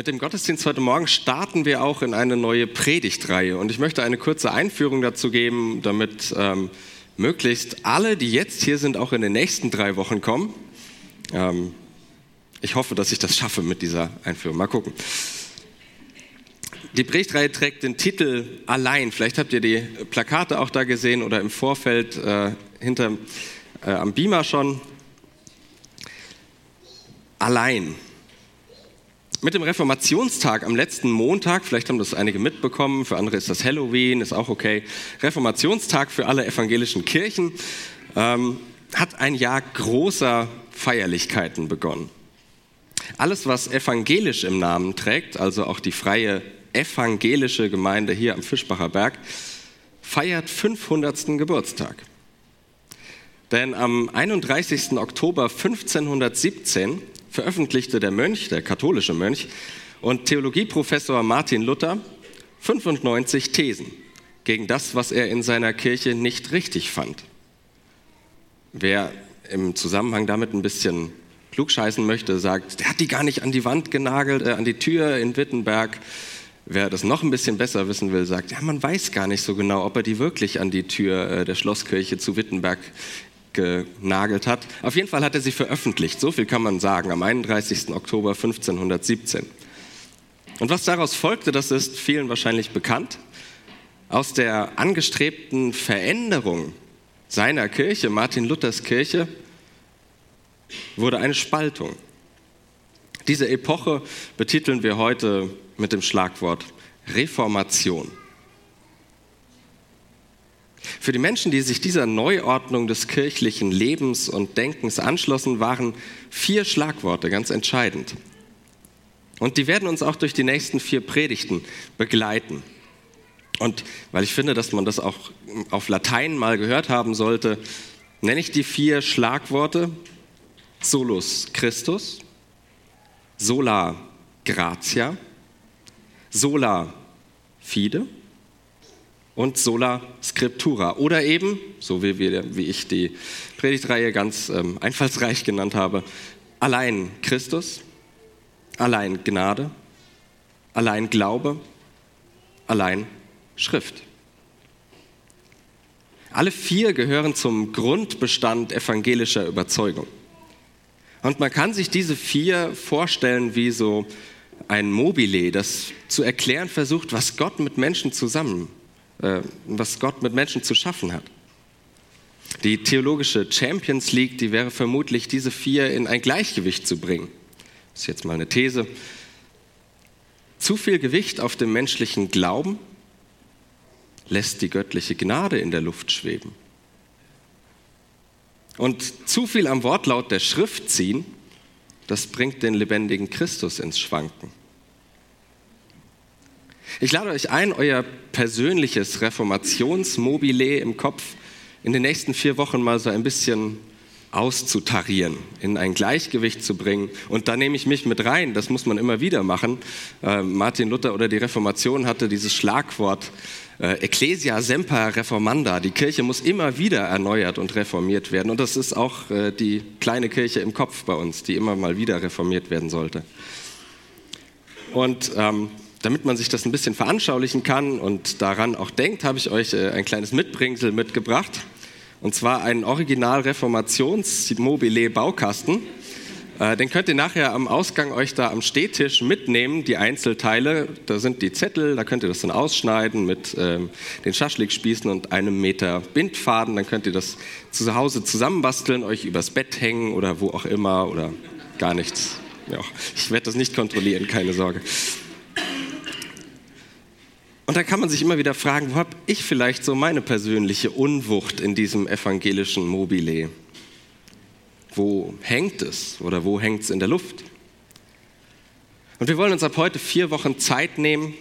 Mit dem Gottesdienst heute Morgen starten wir auch in eine neue Predigtreihe. Und ich möchte eine kurze Einführung dazu geben, damit ähm, möglichst alle, die jetzt hier sind, auch in den nächsten drei Wochen kommen. Ähm, ich hoffe, dass ich das schaffe mit dieser Einführung. Mal gucken. Die Predigtreihe trägt den Titel Allein. Vielleicht habt ihr die Plakate auch da gesehen oder im Vorfeld äh, hinter äh, am Beamer schon. Allein. Mit dem Reformationstag am letzten Montag, vielleicht haben das einige mitbekommen, für andere ist das Halloween, ist auch okay. Reformationstag für alle evangelischen Kirchen ähm, hat ein Jahr großer Feierlichkeiten begonnen. Alles, was evangelisch im Namen trägt, also auch die freie evangelische Gemeinde hier am Fischbacher Berg, feiert 500. Geburtstag. Denn am 31. Oktober 1517 veröffentlichte der Mönch, der katholische Mönch und Theologieprofessor Martin Luther 95 Thesen gegen das, was er in seiner Kirche nicht richtig fand. Wer im Zusammenhang damit ein bisschen klugscheißen möchte, sagt, der hat die gar nicht an die Wand genagelt, äh, an die Tür in Wittenberg. Wer das noch ein bisschen besser wissen will, sagt, ja, man weiß gar nicht so genau, ob er die wirklich an die Tür äh, der Schlosskirche zu Wittenberg genagelt hat. Auf jeden Fall hat er sie veröffentlicht, so viel kann man sagen, am 31. Oktober 1517. Und was daraus folgte, das ist vielen wahrscheinlich bekannt. Aus der angestrebten Veränderung seiner Kirche, Martin Luthers Kirche, wurde eine Spaltung. Diese Epoche betiteln wir heute mit dem Schlagwort Reformation. Für die Menschen, die sich dieser Neuordnung des kirchlichen Lebens und Denkens anschlossen, waren vier Schlagworte ganz entscheidend. Und die werden uns auch durch die nächsten vier Predigten begleiten. Und weil ich finde, dass man das auch auf Latein mal gehört haben sollte, nenne ich die vier Schlagworte Solus Christus, Sola Gratia, Sola Fide und Sola Scriptura. Oder eben, so wie, wir, wie ich die Predigtreihe ganz ähm, einfallsreich genannt habe, allein Christus, allein Gnade, allein Glaube, allein Schrift. Alle vier gehören zum Grundbestand evangelischer Überzeugung. Und man kann sich diese vier vorstellen wie so ein Mobile, das zu erklären versucht, was Gott mit Menschen zusammen was Gott mit Menschen zu schaffen hat. Die theologische Champions League, die wäre vermutlich, diese vier in ein Gleichgewicht zu bringen. Das ist jetzt mal eine These. Zu viel Gewicht auf dem menschlichen Glauben lässt die göttliche Gnade in der Luft schweben. Und zu viel am Wortlaut der Schrift ziehen, das bringt den lebendigen Christus ins Schwanken. Ich lade euch ein, euer persönliches Reformationsmobile im Kopf in den nächsten vier Wochen mal so ein bisschen auszutarieren, in ein Gleichgewicht zu bringen. Und da nehme ich mich mit rein, das muss man immer wieder machen. Äh, Martin Luther oder die Reformation hatte dieses Schlagwort äh, Ecclesia semper reformanda. Die Kirche muss immer wieder erneuert und reformiert werden. Und das ist auch äh, die kleine Kirche im Kopf bei uns, die immer mal wieder reformiert werden sollte. Und ähm, damit man sich das ein bisschen veranschaulichen kann und daran auch denkt, habe ich euch äh, ein kleines Mitbringsel mitgebracht. Und zwar einen Original-Reformations-Mobile-Baukasten. Äh, den könnt ihr nachher am Ausgang euch da am Stehtisch mitnehmen, die Einzelteile. Da sind die Zettel, da könnt ihr das dann ausschneiden mit ähm, den Schaschlikspießen und einem Meter Bindfaden. Dann könnt ihr das zu Hause zusammenbasteln, euch übers Bett hängen oder wo auch immer oder gar nichts. Ja, ich werde das nicht kontrollieren, keine Sorge. Und da kann man sich immer wieder fragen, wo habe ich vielleicht so meine persönliche Unwucht in diesem evangelischen Mobile? Wo hängt es oder wo hängt es in der Luft? Und wir wollen uns ab heute vier Wochen Zeit nehmen,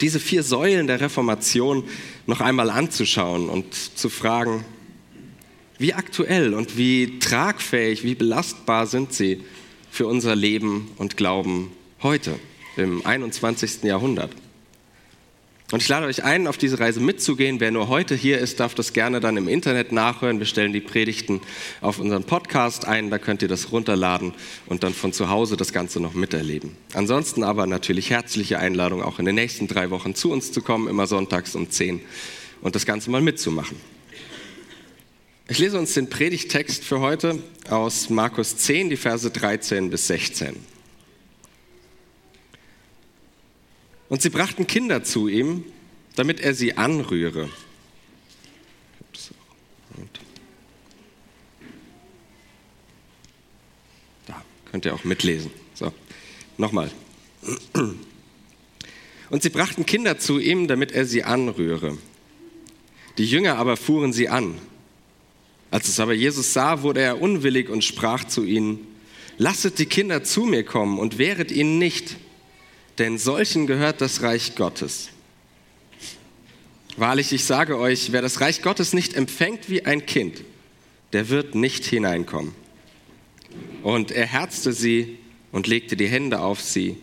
diese vier Säulen der Reformation noch einmal anzuschauen und zu fragen, wie aktuell und wie tragfähig, wie belastbar sind sie für unser Leben und Glauben heute, im 21. Jahrhundert? Und ich lade euch ein, auf diese Reise mitzugehen. Wer nur heute hier ist, darf das gerne dann im Internet nachhören. Wir stellen die Predigten auf unseren Podcast ein. Da könnt ihr das runterladen und dann von zu Hause das Ganze noch miterleben. Ansonsten aber natürlich herzliche Einladung, auch in den nächsten drei Wochen zu uns zu kommen, immer sonntags um 10 und das Ganze mal mitzumachen. Ich lese uns den Predigtext für heute aus Markus 10, die Verse 13 bis 16. Und sie brachten Kinder zu ihm, damit er sie anrühre. Da könnt ihr auch mitlesen. So, nochmal. Und sie brachten Kinder zu ihm, damit er sie anrühre. Die Jünger aber fuhren sie an. Als es aber Jesus sah, wurde er unwillig und sprach zu ihnen, Lasset die Kinder zu mir kommen und wehret ihnen nicht denn solchen gehört das Reich Gottes. Wahrlich, ich sage euch, wer das Reich Gottes nicht empfängt wie ein Kind, der wird nicht hineinkommen. Und er herzte sie und legte die Hände auf sie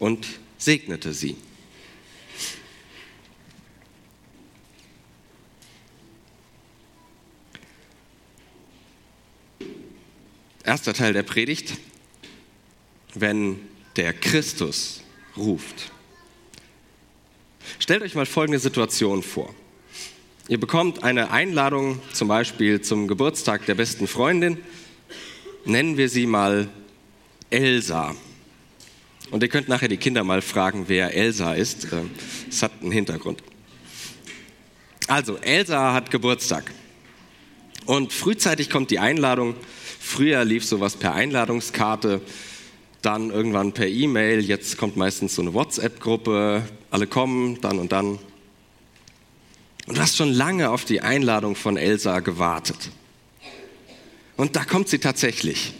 und segnete sie. Erster Teil der Predigt. Wenn der Christus ruft. Stellt euch mal folgende Situation vor. Ihr bekommt eine Einladung zum Beispiel zum Geburtstag der besten Freundin. Nennen wir sie mal Elsa. Und ihr könnt nachher die Kinder mal fragen, wer Elsa ist. Äh, es hat einen Hintergrund. Also, Elsa hat Geburtstag. Und frühzeitig kommt die Einladung. Früher lief sowas per Einladungskarte dann irgendwann per E-Mail, jetzt kommt meistens so eine WhatsApp-Gruppe, alle kommen, dann und dann. Und du hast schon lange auf die Einladung von Elsa gewartet. Und da kommt sie tatsächlich,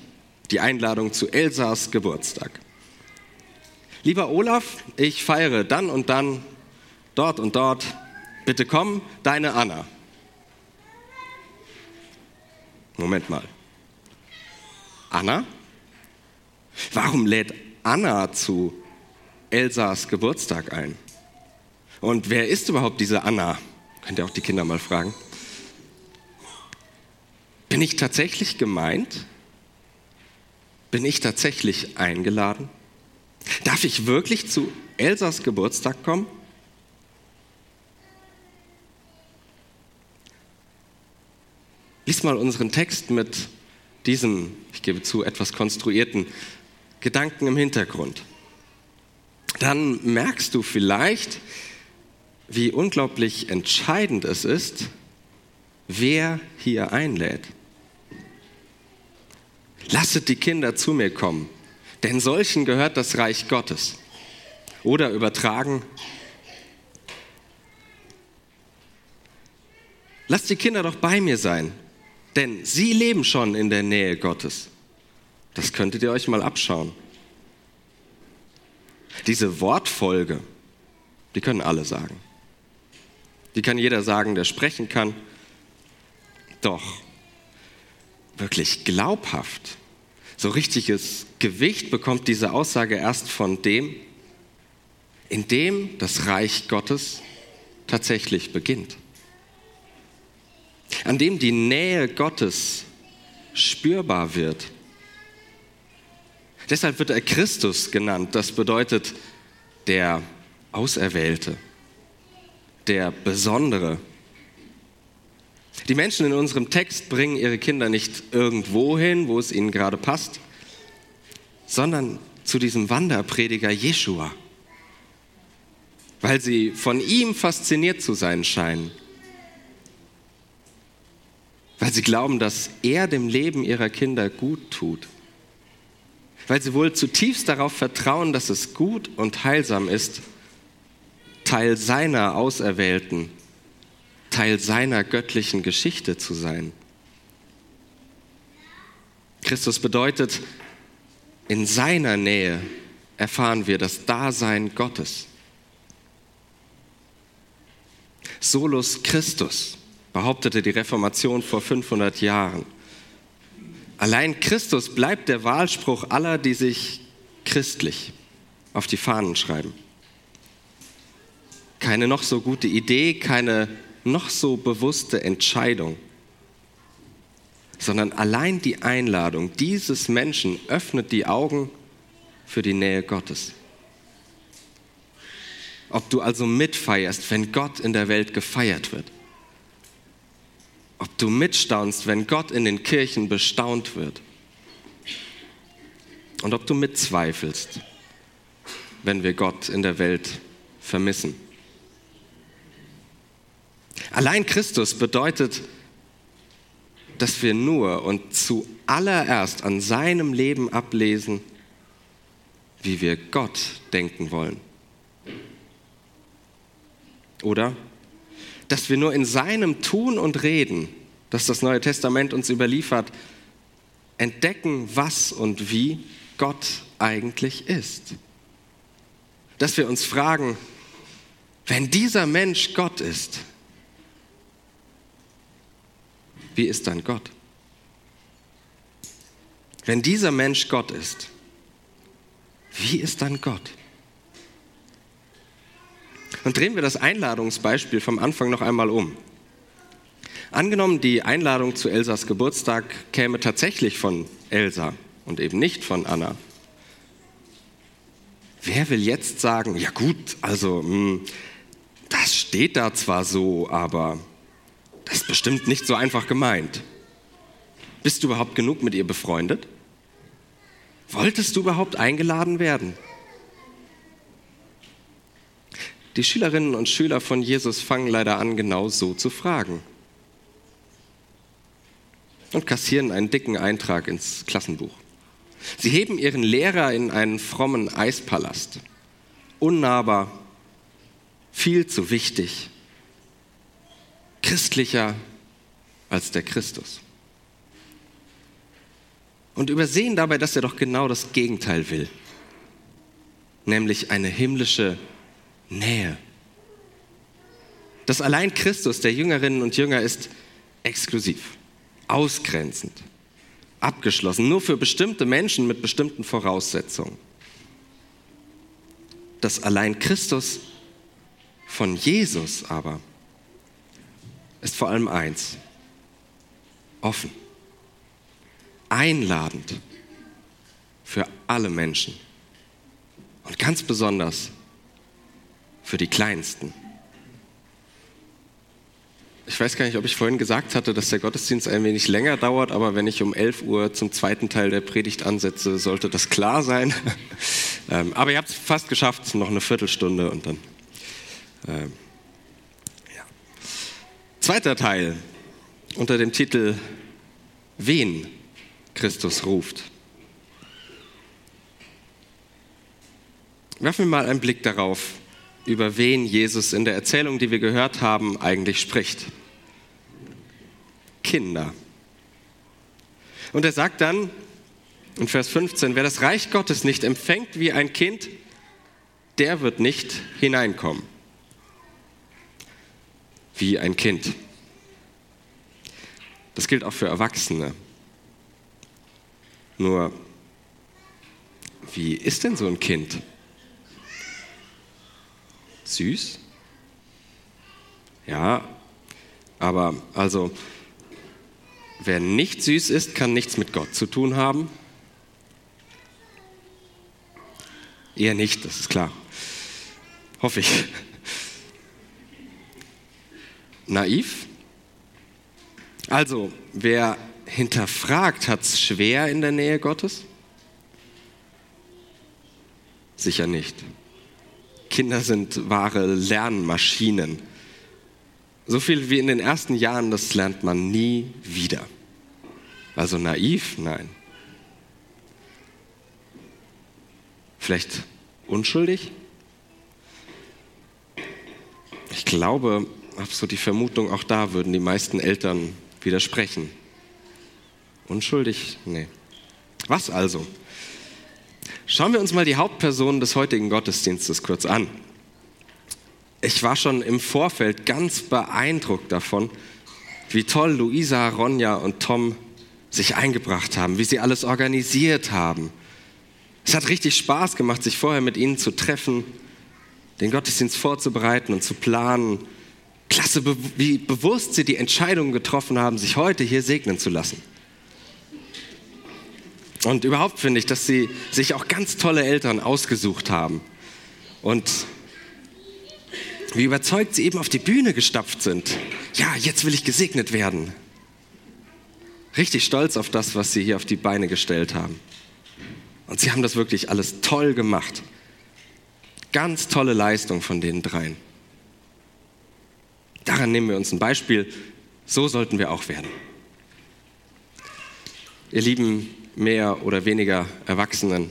die Einladung zu Elsas Geburtstag. Lieber Olaf, ich feiere dann und dann, dort und dort. Bitte komm, deine Anna. Moment mal. Anna? Warum lädt Anna zu Elsas Geburtstag ein? Und wer ist überhaupt diese Anna? Könnt ihr auch die Kinder mal fragen. Bin ich tatsächlich gemeint? Bin ich tatsächlich eingeladen? Darf ich wirklich zu Elsas Geburtstag kommen? Lies mal unseren Text mit diesem, ich gebe zu, etwas konstruierten Gedanken im Hintergrund. Dann merkst du vielleicht, wie unglaublich entscheidend es ist, wer hier einlädt. Lasset die Kinder zu mir kommen, denn solchen gehört das Reich Gottes. Oder übertragen, lasst die Kinder doch bei mir sein, denn sie leben schon in der Nähe Gottes. Das könntet ihr euch mal abschauen. Diese Wortfolge, die können alle sagen. Die kann jeder sagen, der sprechen kann. Doch wirklich glaubhaft, so richtiges Gewicht bekommt diese Aussage erst von dem, in dem das Reich Gottes tatsächlich beginnt. An dem die Nähe Gottes spürbar wird Deshalb wird er Christus genannt. Das bedeutet der Auserwählte, der Besondere. Die Menschen in unserem Text bringen ihre Kinder nicht irgendwo hin, wo es ihnen gerade passt, sondern zu diesem Wanderprediger Jeshua, weil sie von ihm fasziniert zu sein scheinen, weil sie glauben, dass er dem Leben ihrer Kinder gut tut weil sie wohl zutiefst darauf vertrauen, dass es gut und heilsam ist, Teil seiner Auserwählten, Teil seiner göttlichen Geschichte zu sein. Christus bedeutet, in seiner Nähe erfahren wir das Dasein Gottes. Solus Christus behauptete die Reformation vor 500 Jahren. Allein Christus bleibt der Wahlspruch aller, die sich christlich auf die Fahnen schreiben. keine noch so gute Idee, keine noch so bewusste Entscheidung, sondern allein die Einladung dieses Menschen öffnet die Augen für die Nähe Gottes. Ob du also mitfeierst, wenn Gott in der Welt gefeiert wird. Ob du mitstaunst, wenn Gott in den Kirchen bestaunt wird. Und ob du mitzweifelst, wenn wir Gott in der Welt vermissen. Allein Christus bedeutet, dass wir nur und zuallererst an seinem Leben ablesen, wie wir Gott denken wollen. Oder dass wir nur in seinem Tun und Reden, das das Neue Testament uns überliefert, entdecken, was und wie Gott eigentlich ist. Dass wir uns fragen, wenn dieser Mensch Gott ist, wie ist dann Gott? Wenn dieser Mensch Gott ist, wie ist dann Gott? Und drehen wir das Einladungsbeispiel vom Anfang noch einmal um. Angenommen, die Einladung zu Elsas Geburtstag käme tatsächlich von Elsa und eben nicht von Anna. Wer will jetzt sagen, ja gut, also hm, das steht da zwar so, aber das ist bestimmt nicht so einfach gemeint. Bist du überhaupt genug mit ihr befreundet? Wolltest du überhaupt eingeladen werden? Die Schülerinnen und Schüler von Jesus fangen leider an, genau so zu fragen. Und kassieren einen dicken Eintrag ins Klassenbuch. Sie heben ihren Lehrer in einen frommen Eispalast. Unnahbar, viel zu wichtig, christlicher als der Christus. Und übersehen dabei, dass er doch genau das Gegenteil will, nämlich eine himmlische Nähe. Dass allein Christus der Jüngerinnen und Jünger ist exklusiv, ausgrenzend, abgeschlossen, nur für bestimmte Menschen mit bestimmten Voraussetzungen. Dass allein Christus von Jesus aber ist vor allem eins, offen, einladend für alle Menschen und ganz besonders für die Kleinsten. Ich weiß gar nicht, ob ich vorhin gesagt hatte, dass der Gottesdienst ein wenig länger dauert, aber wenn ich um 11 Uhr zum zweiten Teil der Predigt ansetze, sollte das klar sein. Ähm, aber ihr habt es fast geschafft, noch eine Viertelstunde und dann. Ähm, ja. Zweiter Teil unter dem Titel Wen Christus ruft. Werfen wir mal einen Blick darauf, über wen Jesus in der Erzählung, die wir gehört haben, eigentlich spricht. Kinder. Und er sagt dann in Vers 15, wer das Reich Gottes nicht empfängt wie ein Kind, der wird nicht hineinkommen. Wie ein Kind. Das gilt auch für Erwachsene. Nur, wie ist denn so ein Kind? Süß. Ja, aber also, wer nicht süß ist, kann nichts mit Gott zu tun haben. Eher nicht, das ist klar. Hoffe ich. Naiv? Also, wer hinterfragt, hat es schwer in der Nähe Gottes? Sicher nicht. Kinder sind wahre Lernmaschinen. So viel wie in den ersten Jahren, das lernt man nie wieder. Also naiv? Nein. Vielleicht unschuldig? Ich glaube, habe so die Vermutung, auch da würden die meisten Eltern widersprechen. Unschuldig? Nee. Was also? Schauen wir uns mal die Hauptpersonen des heutigen Gottesdienstes kurz an. Ich war schon im Vorfeld ganz beeindruckt davon, wie toll Luisa, Ronja und Tom sich eingebracht haben, wie sie alles organisiert haben. Es hat richtig Spaß gemacht, sich vorher mit ihnen zu treffen, den Gottesdienst vorzubereiten und zu planen. Klasse, wie bewusst sie die Entscheidung getroffen haben, sich heute hier segnen zu lassen. Und überhaupt finde ich, dass sie sich auch ganz tolle Eltern ausgesucht haben. Und wie überzeugt sie eben auf die Bühne gestapft sind. Ja, jetzt will ich gesegnet werden. Richtig stolz auf das, was sie hier auf die Beine gestellt haben. Und sie haben das wirklich alles toll gemacht. Ganz tolle Leistung von den dreien. Daran nehmen wir uns ein Beispiel. So sollten wir auch werden. Ihr lieben mehr oder weniger Erwachsenen.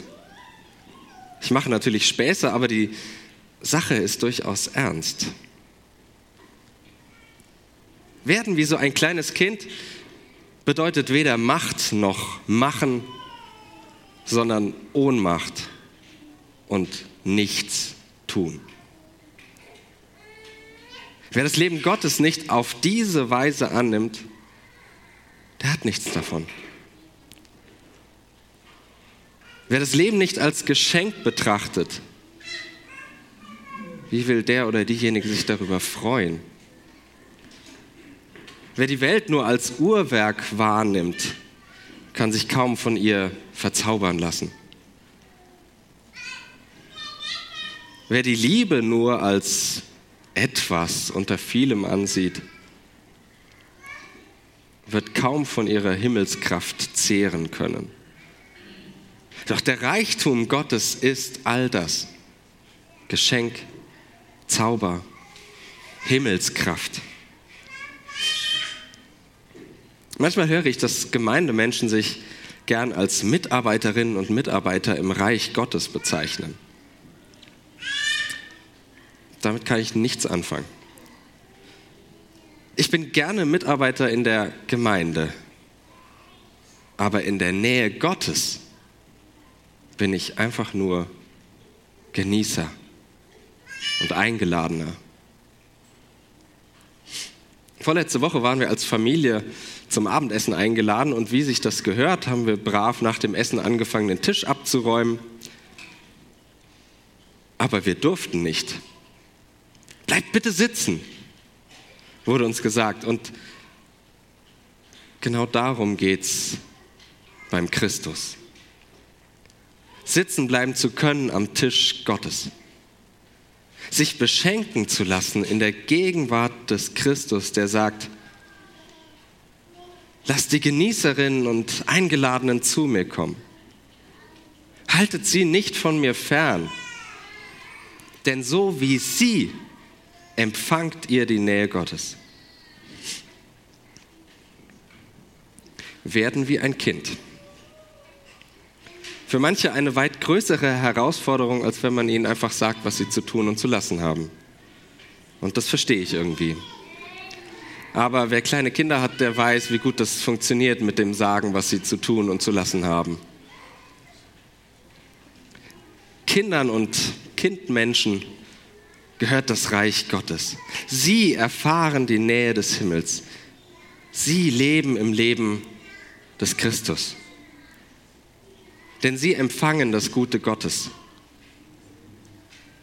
Ich mache natürlich Späße, aber die Sache ist durchaus ernst. Werden wie so ein kleines Kind bedeutet weder Macht noch Machen, sondern Ohnmacht und nichts tun. Wer das Leben Gottes nicht auf diese Weise annimmt, der hat nichts davon. Wer das Leben nicht als Geschenk betrachtet, wie will der oder diejenige sich darüber freuen? Wer die Welt nur als Uhrwerk wahrnimmt, kann sich kaum von ihr verzaubern lassen. Wer die Liebe nur als etwas unter vielem ansieht, wird kaum von ihrer Himmelskraft zehren können. Doch der Reichtum Gottes ist all das. Geschenk, Zauber, Himmelskraft. Manchmal höre ich, dass Gemeindemenschen sich gern als Mitarbeiterinnen und Mitarbeiter im Reich Gottes bezeichnen. Damit kann ich nichts anfangen. Ich bin gerne Mitarbeiter in der Gemeinde, aber in der Nähe Gottes bin ich einfach nur Genießer und Eingeladener. Vorletzte Woche waren wir als Familie zum Abendessen eingeladen und wie sich das gehört, haben wir brav nach dem Essen angefangen, den Tisch abzuräumen. Aber wir durften nicht. Bleibt bitte sitzen, wurde uns gesagt. Und genau darum geht es beim Christus. Sitzen bleiben zu können am Tisch Gottes sich beschenken zu lassen in der Gegenwart des Christus, der sagt, lasst die Genießerinnen und Eingeladenen zu mir kommen. Haltet sie nicht von mir fern, denn so wie sie empfangt ihr die Nähe Gottes. Werden wie ein Kind. Für manche eine weit größere Herausforderung, als wenn man ihnen einfach sagt, was sie zu tun und zu lassen haben. Und das verstehe ich irgendwie. Aber wer kleine Kinder hat, der weiß, wie gut das funktioniert mit dem Sagen, was sie zu tun und zu lassen haben. Kindern und Kindmenschen gehört das Reich Gottes. Sie erfahren die Nähe des Himmels. Sie leben im Leben des Christus denn sie empfangen das Gute Gottes,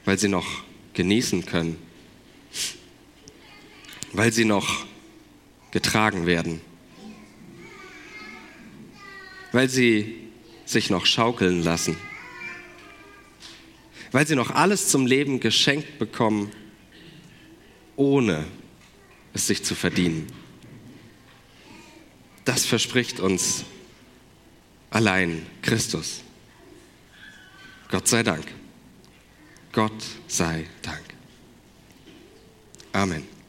weil sie noch genießen können, weil sie noch getragen werden, weil sie sich noch schaukeln lassen, weil sie noch alles zum Leben geschenkt bekommen, ohne es sich zu verdienen. Das verspricht uns allein Christus. Gott sei Dank. Gott sei Dank. Amen.